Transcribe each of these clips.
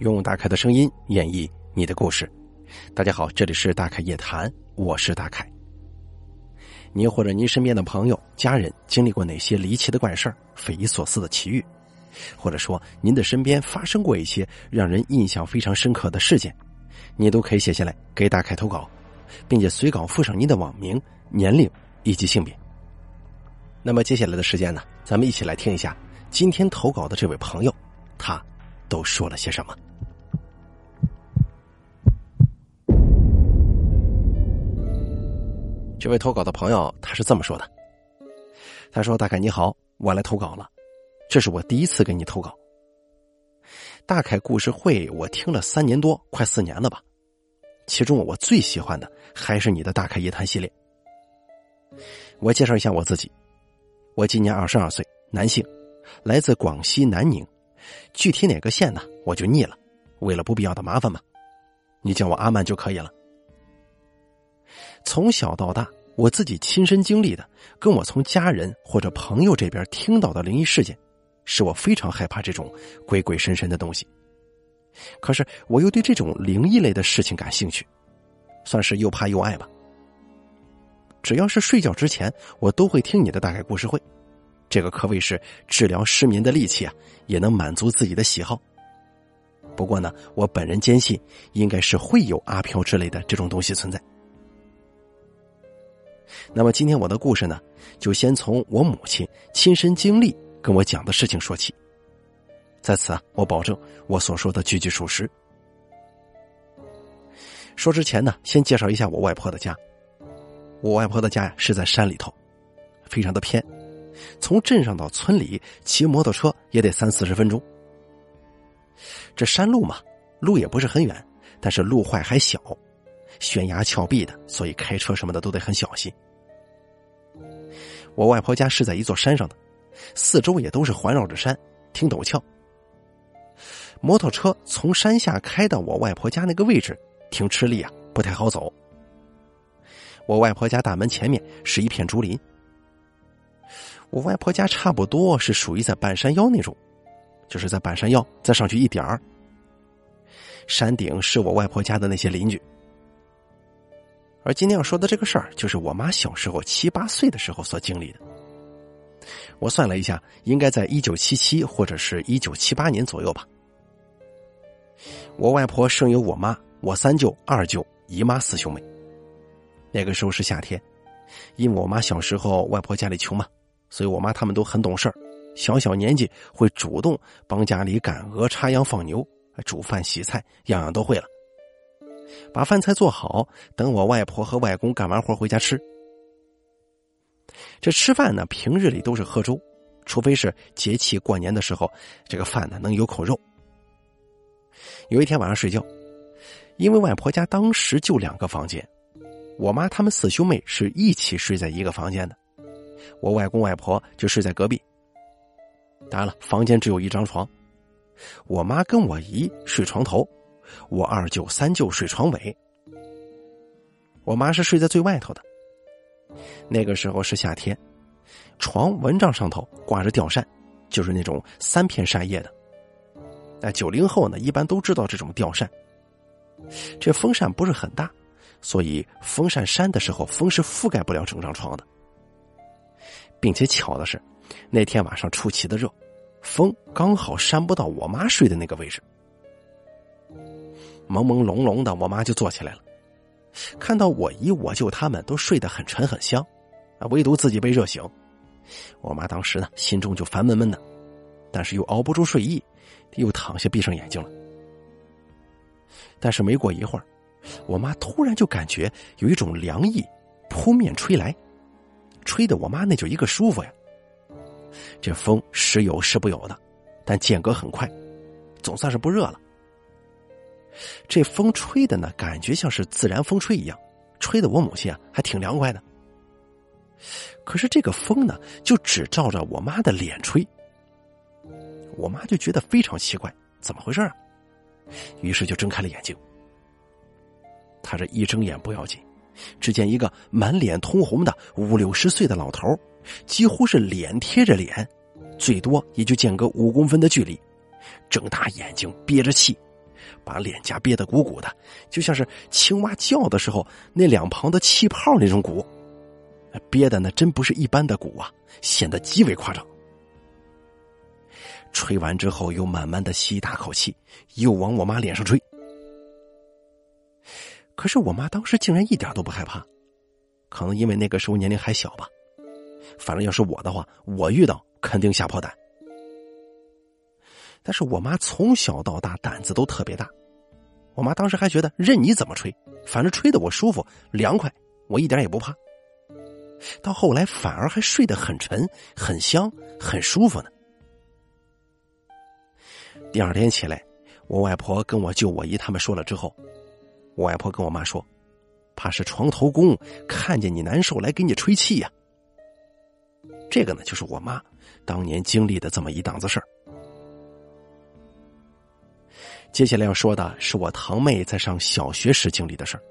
用大凯的声音演绎你的故事。大家好，这里是大凯夜谈，我是大凯。您或者您身边的朋友、家人经历过哪些离奇的怪事匪夷所思的奇遇，或者说您的身边发生过一些让人印象非常深刻的事件，你都可以写下来给大凯投稿，并且随稿附上您的网名、年龄以及性别。那么接下来的时间呢，咱们一起来听一下今天投稿的这位朋友，他都说了些什么。这位投稿的朋友他是这么说的：“他说，大凯你好，我来投稿了，这是我第一次给你投稿。大凯故事会我听了三年多，快四年了吧。其中我最喜欢的还是你的大凯夜谈系列。我介绍一下我自己，我今年二十二岁，男性，来自广西南宁，具体哪个县呢？我就腻了，为了不必要的麻烦嘛，你叫我阿曼就可以了。”从小到大，我自己亲身经历的，跟我从家人或者朋友这边听到的灵异事件，使我非常害怕这种鬼鬼神神的东西。可是我又对这种灵异类的事情感兴趣，算是又怕又爱吧。只要是睡觉之前，我都会听你的大概故事会，这个可谓是治疗失眠的利器啊，也能满足自己的喜好。不过呢，我本人坚信，应该是会有阿飘之类的这种东西存在。那么今天我的故事呢，就先从我母亲亲身经历跟我讲的事情说起。在此啊，我保证我所说的句句属实。说之前呢，先介绍一下我外婆的家。我外婆的家呀是在山里头，非常的偏，从镇上到村里骑摩托车也得三四十分钟。这山路嘛，路也不是很远，但是路坏还小，悬崖峭壁的，所以开车什么的都得很小心。我外婆家是在一座山上的，四周也都是环绕着山，挺陡峭。摩托车从山下开到我外婆家那个位置，挺吃力啊，不太好走。我外婆家大门前面是一片竹林。我外婆家差不多是属于在半山腰那种，就是在半山腰再上去一点儿。山顶是我外婆家的那些邻居。而今天要说的这个事儿，就是我妈小时候七八岁的时候所经历的。我算了一下，应该在一九七七或者是一九七八年左右吧。我外婆生有我妈、我三舅、二舅、姨妈四兄妹。那个时候是夏天，因为我妈小时候外婆家里穷嘛，所以我妈他们都很懂事小小年纪会主动帮家里赶鹅、插秧、放牛、煮饭、洗菜，样样都会了。把饭菜做好，等我外婆和外公干完活回家吃。这吃饭呢，平日里都是喝粥，除非是节气过年的时候，这个饭呢能有口肉。有一天晚上睡觉，因为外婆家当时就两个房间，我妈他们四兄妹是一起睡在一个房间的，我外公外婆就睡在隔壁。当然了，房间只有一张床，我妈跟我姨睡床头。我二舅、三舅睡床尾，我妈是睡在最外头的。那个时候是夏天，床蚊帐上头挂着吊扇，就是那种三片扇叶的。那九零后呢，一般都知道这种吊扇。这风扇不是很大，所以风扇扇的时候，风是覆盖不了整张床的。并且巧的是，那天晚上出奇的热，风刚好扇不到我妈睡的那个位置。朦朦胧胧的，我妈就坐起来了，看到我姨、我舅他们都睡得很沉很香，啊，唯独自己被热醒。我妈当时呢，心中就烦闷闷的，但是又熬不住睡意，又躺下闭上眼睛了。但是没过一会儿，我妈突然就感觉有一种凉意扑面吹来，吹的我妈那就一个舒服呀。这风时有时不有的，但间隔很快，总算是不热了。这风吹的呢，感觉像是自然风吹一样，吹的我母亲啊还挺凉快的。可是这个风呢，就只照着我妈的脸吹，我妈就觉得非常奇怪，怎么回事啊？于是就睁开了眼睛。她这一睁眼不要紧，只见一个满脸通红的五六十岁的老头，几乎是脸贴着脸，最多也就间隔五公分的距离，睁大眼睛憋着气。把脸颊憋得鼓鼓的，就像是青蛙叫的时候那两旁的气泡那种鼓，憋的那真不是一般的鼓啊，显得极为夸张。吹完之后，又慢慢的吸一大口气，又往我妈脸上吹。可是我妈当时竟然一点都不害怕，可能因为那个时候年龄还小吧。反正要是我的话，我遇到肯定吓破胆。但是我妈从小到大胆子都特别大，我妈当时还觉得任你怎么吹，反正吹的我舒服凉快，我一点也不怕。到后来反而还睡得很沉、很香、很舒服呢。第二天起来，我外婆跟我舅、我姨他们说了之后，我外婆跟我妈说：“怕是床头公看见你难受来给你吹气呀。”这个呢，就是我妈当年经历的这么一档子事儿。接下来要说的是我堂妹在上小学时经历的事儿，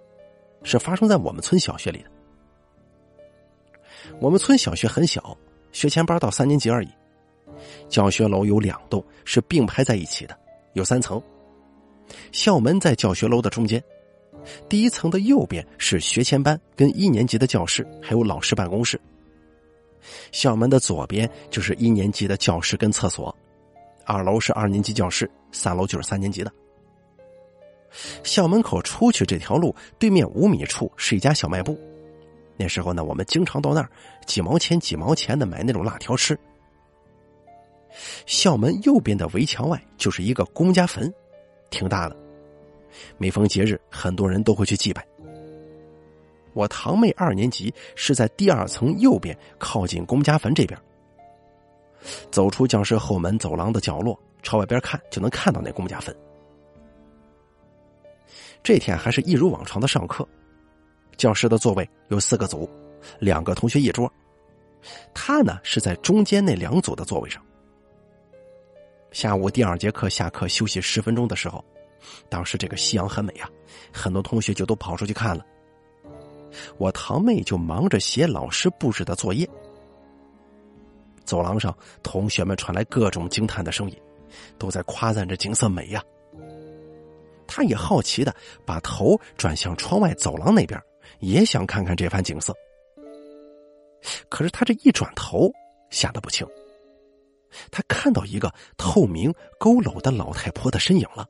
是发生在我们村小学里的。我们村小学很小，学前班到三年级而已。教学楼有两栋，是并排在一起的，有三层。校门在教学楼的中间，第一层的右边是学前班跟一年级的教室，还有老师办公室。校门的左边就是一年级的教室跟厕所，二楼是二年级教室，三楼就是三年级的。校门口出去这条路对面五米处是一家小卖部，那时候呢，我们经常到那儿几毛钱几毛钱的买那种辣条吃。校门右边的围墙外就是一个公家坟，挺大的，每逢节日很多人都会去祭拜。我堂妹二年级是在第二层右边，靠近公家坟这边。走出教室后门走廊的角落，朝外边看就能看到那公家坟。这天还是一如往常的上课，教室的座位有四个组，两个同学一桌。他呢是在中间那两组的座位上。下午第二节课下课休息十分钟的时候，当时这个夕阳很美啊，很多同学就都跑出去看了。我堂妹就忙着写老师布置的作业。走廊上，同学们传来各种惊叹的声音，都在夸赞着景色美呀。他也好奇的把头转向窗外走廊那边，也想看看这番景色。可是他这一转头，吓得不轻。他看到一个透明佝偻的老太婆的身影了。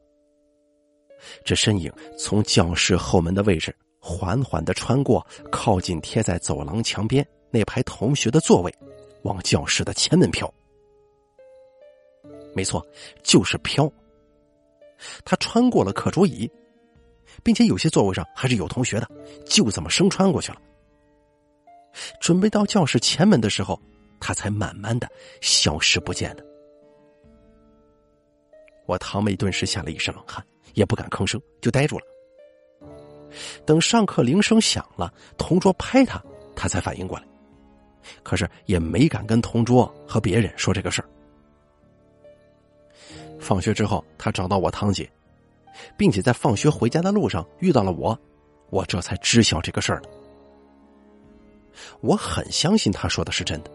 这身影从教室后门的位置。缓缓的穿过，靠近贴在走廊墙边那排同学的座位，往教室的前门飘。没错，就是飘。他穿过了课桌椅，并且有些座位上还是有同学的，就这么生穿过去了。准备到教室前门的时候，他才慢慢的消失不见的。我堂妹顿时吓了一身冷汗，也不敢吭声，就呆住了。等上课铃声响了，同桌拍他，他才反应过来，可是也没敢跟同桌和别人说这个事儿。放学之后，他找到我堂姐，并且在放学回家的路上遇到了我，我这才知晓这个事儿的。我很相信他说的是真的，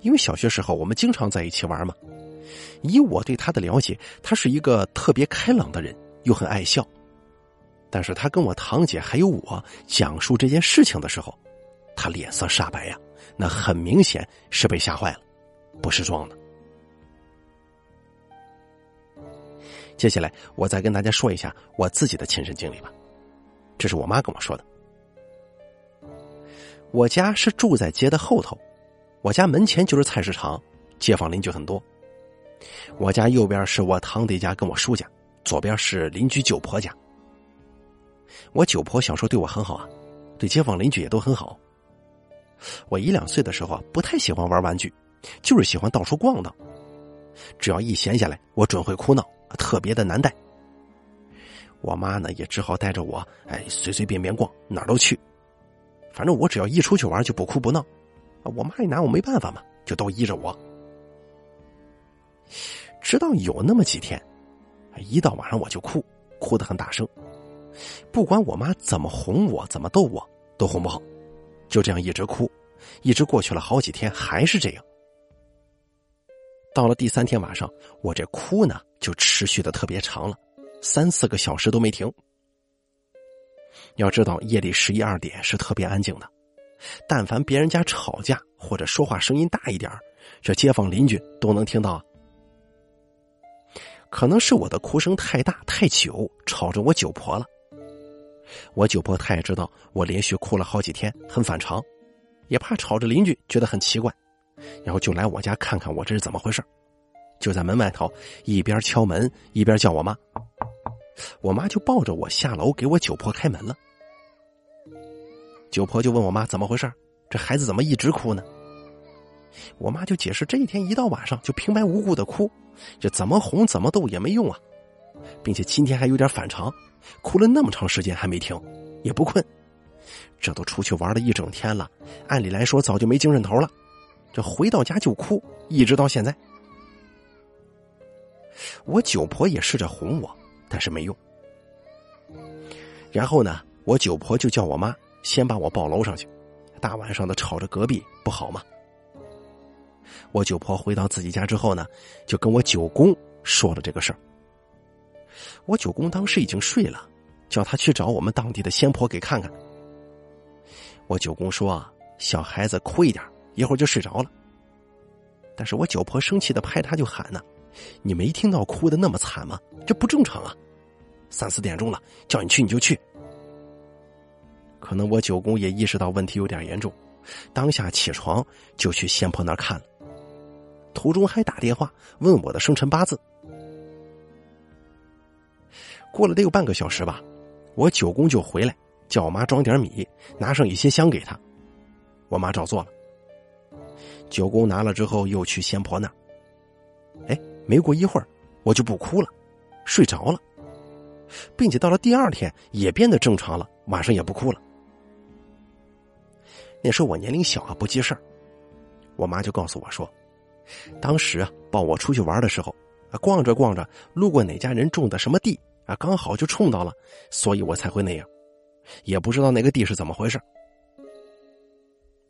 因为小学时候我们经常在一起玩嘛。以我对他的了解，他是一个特别开朗的人，又很爱笑。但是他跟我堂姐还有我讲述这件事情的时候，他脸色煞白呀，那很明显是被吓坏了，不是装的。接下来我再跟大家说一下我自己的亲身经历吧，这是我妈跟我说的。我家是住在街的后头，我家门前就是菜市场，街坊邻居很多。我家右边是我堂弟家跟我叔家，左边是邻居九婆家。我九婆小时候对我很好啊，对街坊邻居也都很好。我一两岁的时候啊，不太喜欢玩玩具，就是喜欢到处逛荡。只要一闲下来，我准会哭闹，特别的难带。我妈呢，也只好带着我，哎，随随便便逛，哪儿都去。反正我只要一出去玩，就不哭不闹。我妈也拿我没办法嘛，就都依着我。直到有那么几天，一到晚上我就哭，哭得很大声。不管我妈怎么哄我，怎么逗我，都哄不好，就这样一直哭，一直过去了好几天，还是这样。到了第三天晚上，我这哭呢就持续的特别长了，三四个小时都没停。要知道，夜里十一二点是特别安静的，但凡别人家吵架或者说话声音大一点这街坊邻居都能听到。可能是我的哭声太大太久，吵着我九婆了。我九婆她也知道我连续哭了好几天，很反常，也怕吵着邻居觉得很奇怪，然后就来我家看看我这是怎么回事。就在门外头一边敲门一边叫我妈，我妈就抱着我下楼给我九婆开门了。九婆就问我妈怎么回事，这孩子怎么一直哭呢？我妈就解释，这一天一到晚上就平白无故的哭，这怎么哄怎么逗也没用啊，并且今天还有点反常，哭了那么长时间还没停，也不困，这都出去玩了一整天了，按理来说早就没精神头了，这回到家就哭，一直到现在。我九婆也试着哄我，但是没用。然后呢，我九婆就叫我妈先把我抱楼上去，大晚上的吵着隔壁不好吗？我九婆回到自己家之后呢，就跟我九公说了这个事儿。我九公当时已经睡了，叫他去找我们当地的仙婆给看看。我九公说：“小孩子哭一点，一会儿就睡着了。”但是我九婆生气的拍他就喊呢：“你没听到哭的那么惨吗？这不正常啊！三四点钟了，叫你去你就去。”可能我九公也意识到问题有点严重，当下起床就去仙婆那儿看了。途中还打电话问我的生辰八字。过了得有半个小时吧，我九公就回来，叫我妈装点米，拿上一些香给他。我妈照做了。九公拿了之后，又去仙婆那儿。哎，没过一会儿，我就不哭了，睡着了，并且到了第二天也变得正常了，晚上也不哭了。那时候我年龄小啊，不记事儿，我妈就告诉我说。当时啊，抱我出去玩的时候，啊，逛着逛着，路过哪家人种的什么地啊，刚好就冲到了，所以我才会那样，也不知道那个地是怎么回事。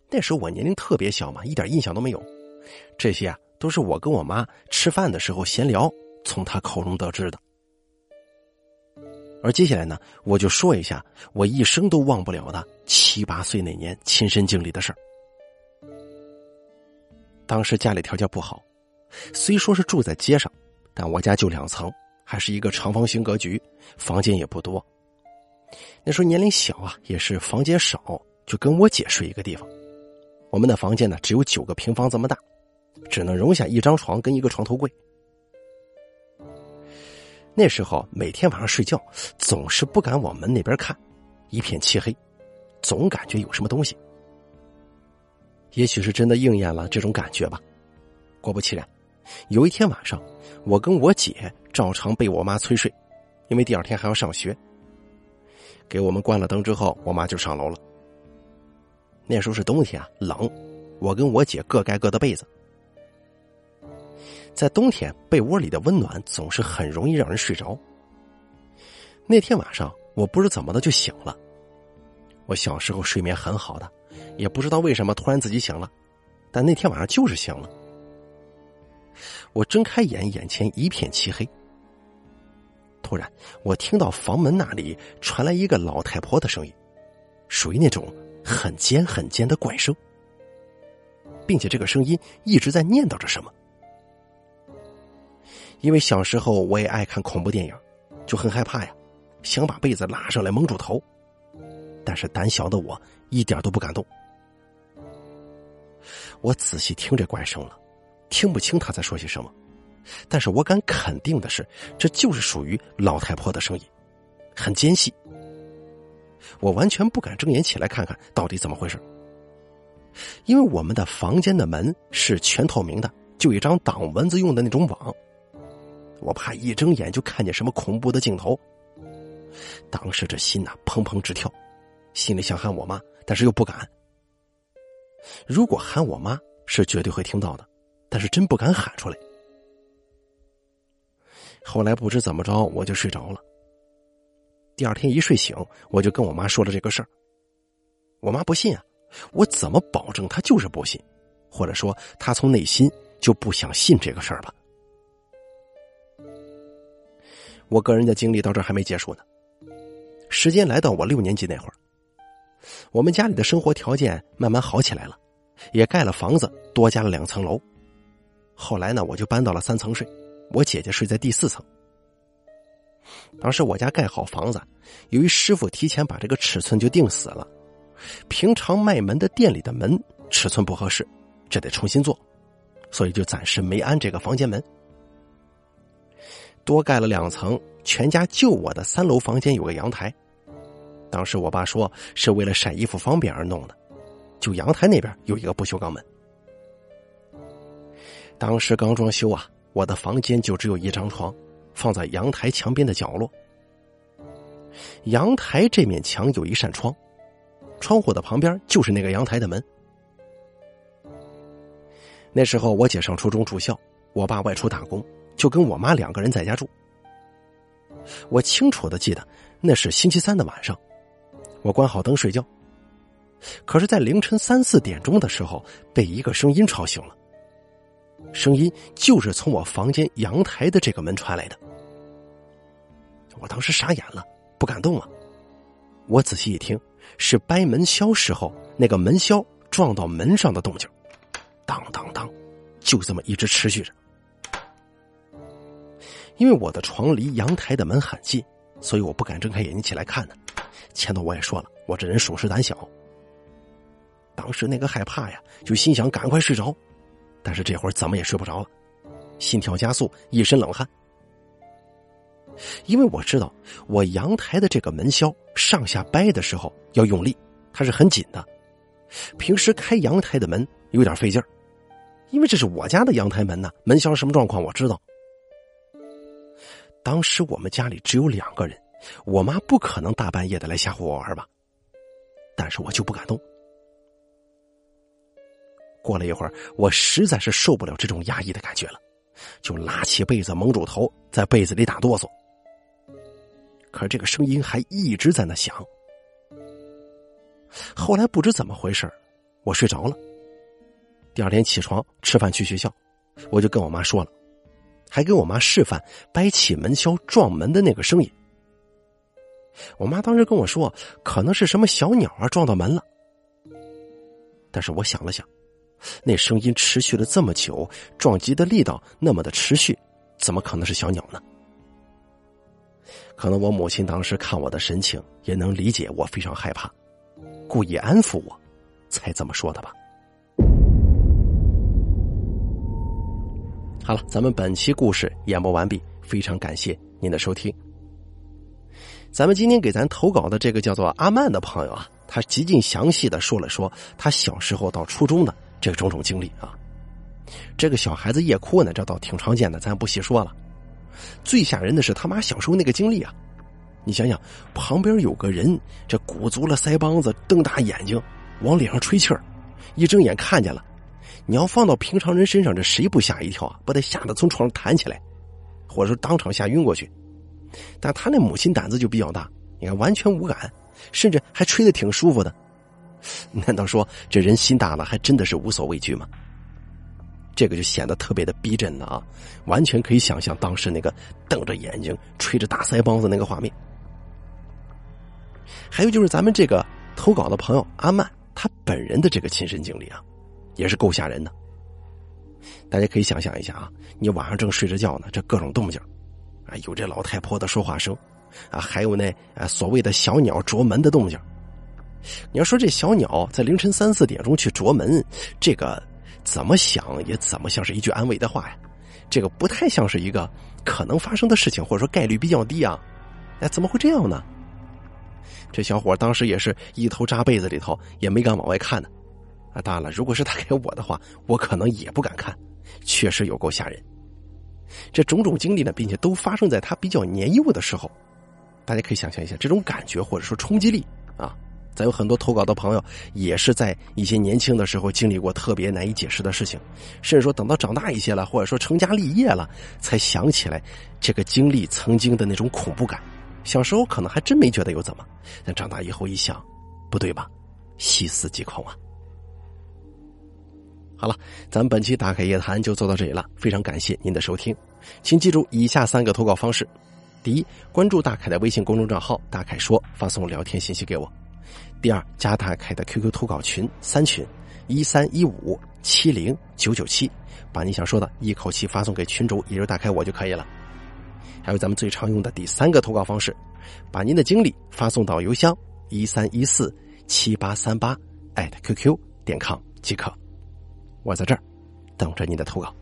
那时候我年龄特别小嘛，一点印象都没有。这些啊，都是我跟我妈吃饭的时候闲聊，从她口中得知的。而接下来呢，我就说一下我一生都忘不了的七八岁那年亲身经历的事儿。当时家里条件不好，虽说是住在街上，但我家就两层，还是一个长方形格局，房间也不多。那时候年龄小啊，也是房间少，就跟我姐睡一个地方。我们的房间呢，只有九个平方这么大，只能容下一张床跟一个床头柜。那时候每天晚上睡觉，总是不敢往门那边看，一片漆黑，总感觉有什么东西。也许是真的应验了这种感觉吧。果不其然，有一天晚上，我跟我姐照常被我妈催睡，因为第二天还要上学。给我们关了灯之后，我妈就上楼了。那时候是冬天啊，冷，我跟我姐各盖各的被子。在冬天，被窝里的温暖总是很容易让人睡着。那天晚上，我不知怎么的就醒了。我小时候睡眠很好的。也不知道为什么突然自己醒了，但那天晚上就是醒了。我睁开眼，眼前一片漆黑。突然，我听到房门那里传来一个老太婆的声音，属于那种很尖很尖的怪声，并且这个声音一直在念叨着什么。因为小时候我也爱看恐怖电影，就很害怕呀，想把被子拉上来蒙住头，但是胆小的我一点都不敢动。我仔细听这怪声了，听不清他在说些什么，但是我敢肯定的是，这就是属于老太婆的声音，很尖细。我完全不敢睁眼起来看看到底怎么回事，因为我们的房间的门是全透明的，就一张挡蚊子用的那种网，我怕一睁眼就看见什么恐怖的镜头。当时这心呐砰砰直跳，心里想喊我妈，但是又不敢。如果喊我妈是绝对会听到的，但是真不敢喊出来。后来不知怎么着，我就睡着了。第二天一睡醒，我就跟我妈说了这个事儿。我妈不信啊，我怎么保证她就是不信，或者说她从内心就不想信这个事儿吧？我个人的经历到这还没结束呢。时间来到我六年级那会儿，我们家里的生活条件慢慢好起来了，也盖了房子，多加了两层楼。后来呢，我就搬到了三层睡，我姐姐睡在第四层。当时我家盖好房子，由于师傅提前把这个尺寸就定死了，平常卖门的店里的门尺寸不合适，这得重新做，所以就暂时没安这个房间门。多盖了两层，全家就我的三楼房间有个阳台。当时我爸说是为了晒衣服方便而弄的，就阳台那边有一个不锈钢门。当时刚装修啊，我的房间就只有一张床。放在阳台墙边的角落。阳台这面墙有一扇窗，窗户的旁边就是那个阳台的门。那时候我姐上初中住校，我爸外出打工，就跟我妈两个人在家住。我清楚的记得那是星期三的晚上，我关好灯睡觉，可是，在凌晨三四点钟的时候，被一个声音吵醒了。声音就是从我房间阳台的这个门传来的，我当时傻眼了，不敢动啊。我仔细一听，是掰门销时候那个门销撞到门上的动静，当当当，就这么一直持续着。因为我的床离阳台的门很近，所以我不敢睁开眼睛起来看呢。前头我也说了，我这人属实胆小。当时那个害怕呀，就心想赶快睡着。但是这会儿怎么也睡不着了，心跳加速，一身冷汗。因为我知道我阳台的这个门销上下掰的时候要用力，它是很紧的。平时开阳台的门有点费劲儿，因为这是我家的阳台门呢，门销什么状况我知道。当时我们家里只有两个人，我妈不可能大半夜的来吓唬我玩吧，但是我就不敢动。过了一会儿，我实在是受不了这种压抑的感觉了，就拉起被子蒙住头，在被子里打哆嗦。可是这个声音还一直在那响。后来不知怎么回事我睡着了。第二天起床吃饭去学校，我就跟我妈说了，还给我妈示范掰起门销撞门的那个声音。我妈当时跟我说，可能是什么小鸟啊撞到门了。但是我想了想。那声音持续了这么久，撞击的力道那么的持续，怎么可能是小鸟呢？可能我母亲当时看我的神情，也能理解我非常害怕，故意安抚我，才这么说的吧。好了，咱们本期故事演播完毕，非常感谢您的收听。咱们今天给咱投稿的这个叫做阿曼的朋友啊，他极尽详细的说了说他小时候到初中的。这种种经历啊，这个小孩子夜哭呢，这倒挺常见的，咱不细说了。最吓人的是他妈小时候那个经历啊，你想想，旁边有个人，这鼓足了腮帮子，瞪大眼睛往脸上吹气儿，一睁眼看见了，你要放到平常人身上，这谁不吓一跳啊？不得吓得从床上弹起来，或者说当场吓晕过去。但他那母亲胆子就比较大，你看完全无感，甚至还吹得挺舒服的。难道说这人心大了，还真的是无所畏惧吗？这个就显得特别的逼真了啊！完全可以想象当时那个瞪着眼睛、吹着大腮帮子那个画面。还有就是咱们这个投稿的朋友阿曼，他本人的这个亲身经历啊，也是够吓人的。大家可以想象一下啊，你晚上正睡着觉呢，这各种动静啊，有这老太婆的说话声啊，还有那啊所谓的小鸟啄门的动静。你要说这小鸟在凌晨三四点钟去啄门，这个怎么想也怎么像是一句安慰的话呀？这个不太像是一个可能发生的事情，或者说概率比较低啊？哎，怎么会这样呢？这小伙当时也是一头扎被子里头，也没敢往外看呢。啊，当然了，如果是他给我的话，我可能也不敢看，确实有够吓人。这种种经历呢，并且都发生在他比较年幼的时候，大家可以想象一下这种感觉或者说冲击力啊。咱有很多投稿的朋友，也是在一些年轻的时候经历过特别难以解释的事情，甚至说等到长大一些了，或者说成家立业了，才想起来这个经历曾经的那种恐怖感。小时候可能还真没觉得有怎么，但长大以后一想，不对吧？细思极恐啊！好了，咱们本期打开夜谈就做到这里了，非常感谢您的收听，请记住以下三个投稿方式：第一，关注大凯的微信公众账号“大凯说”，发送聊天信息给我；第二，加大凯的 QQ 投稿群三群一三一五七零九九七，把你想说的一口气发送给群主，也就是大凯我就可以了。还有咱们最常用的第三个投稿方式，把您的经历发送到邮箱一三一四七八三八艾特 QQ 点 com 即可。我在这儿等着您的投稿。